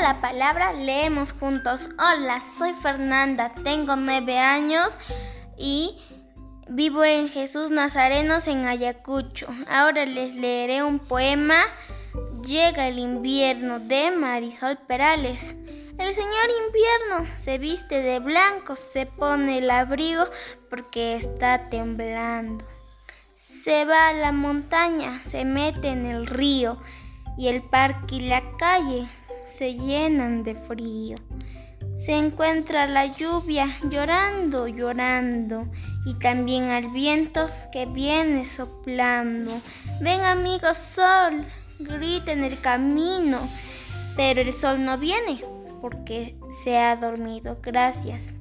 la palabra, leemos juntos. Hola, soy Fernanda, tengo nueve años y vivo en Jesús Nazarenos en Ayacucho. Ahora les leeré un poema. Llega el invierno de Marisol Perales. El señor invierno se viste de blanco, se pone el abrigo porque está temblando. Se va a la montaña, se mete en el río y el parque y la calle se llenan de frío. Se encuentra la lluvia llorando, llorando, y también al viento que viene soplando. Ven amigo sol, grita en el camino, pero el sol no viene porque se ha dormido. Gracias.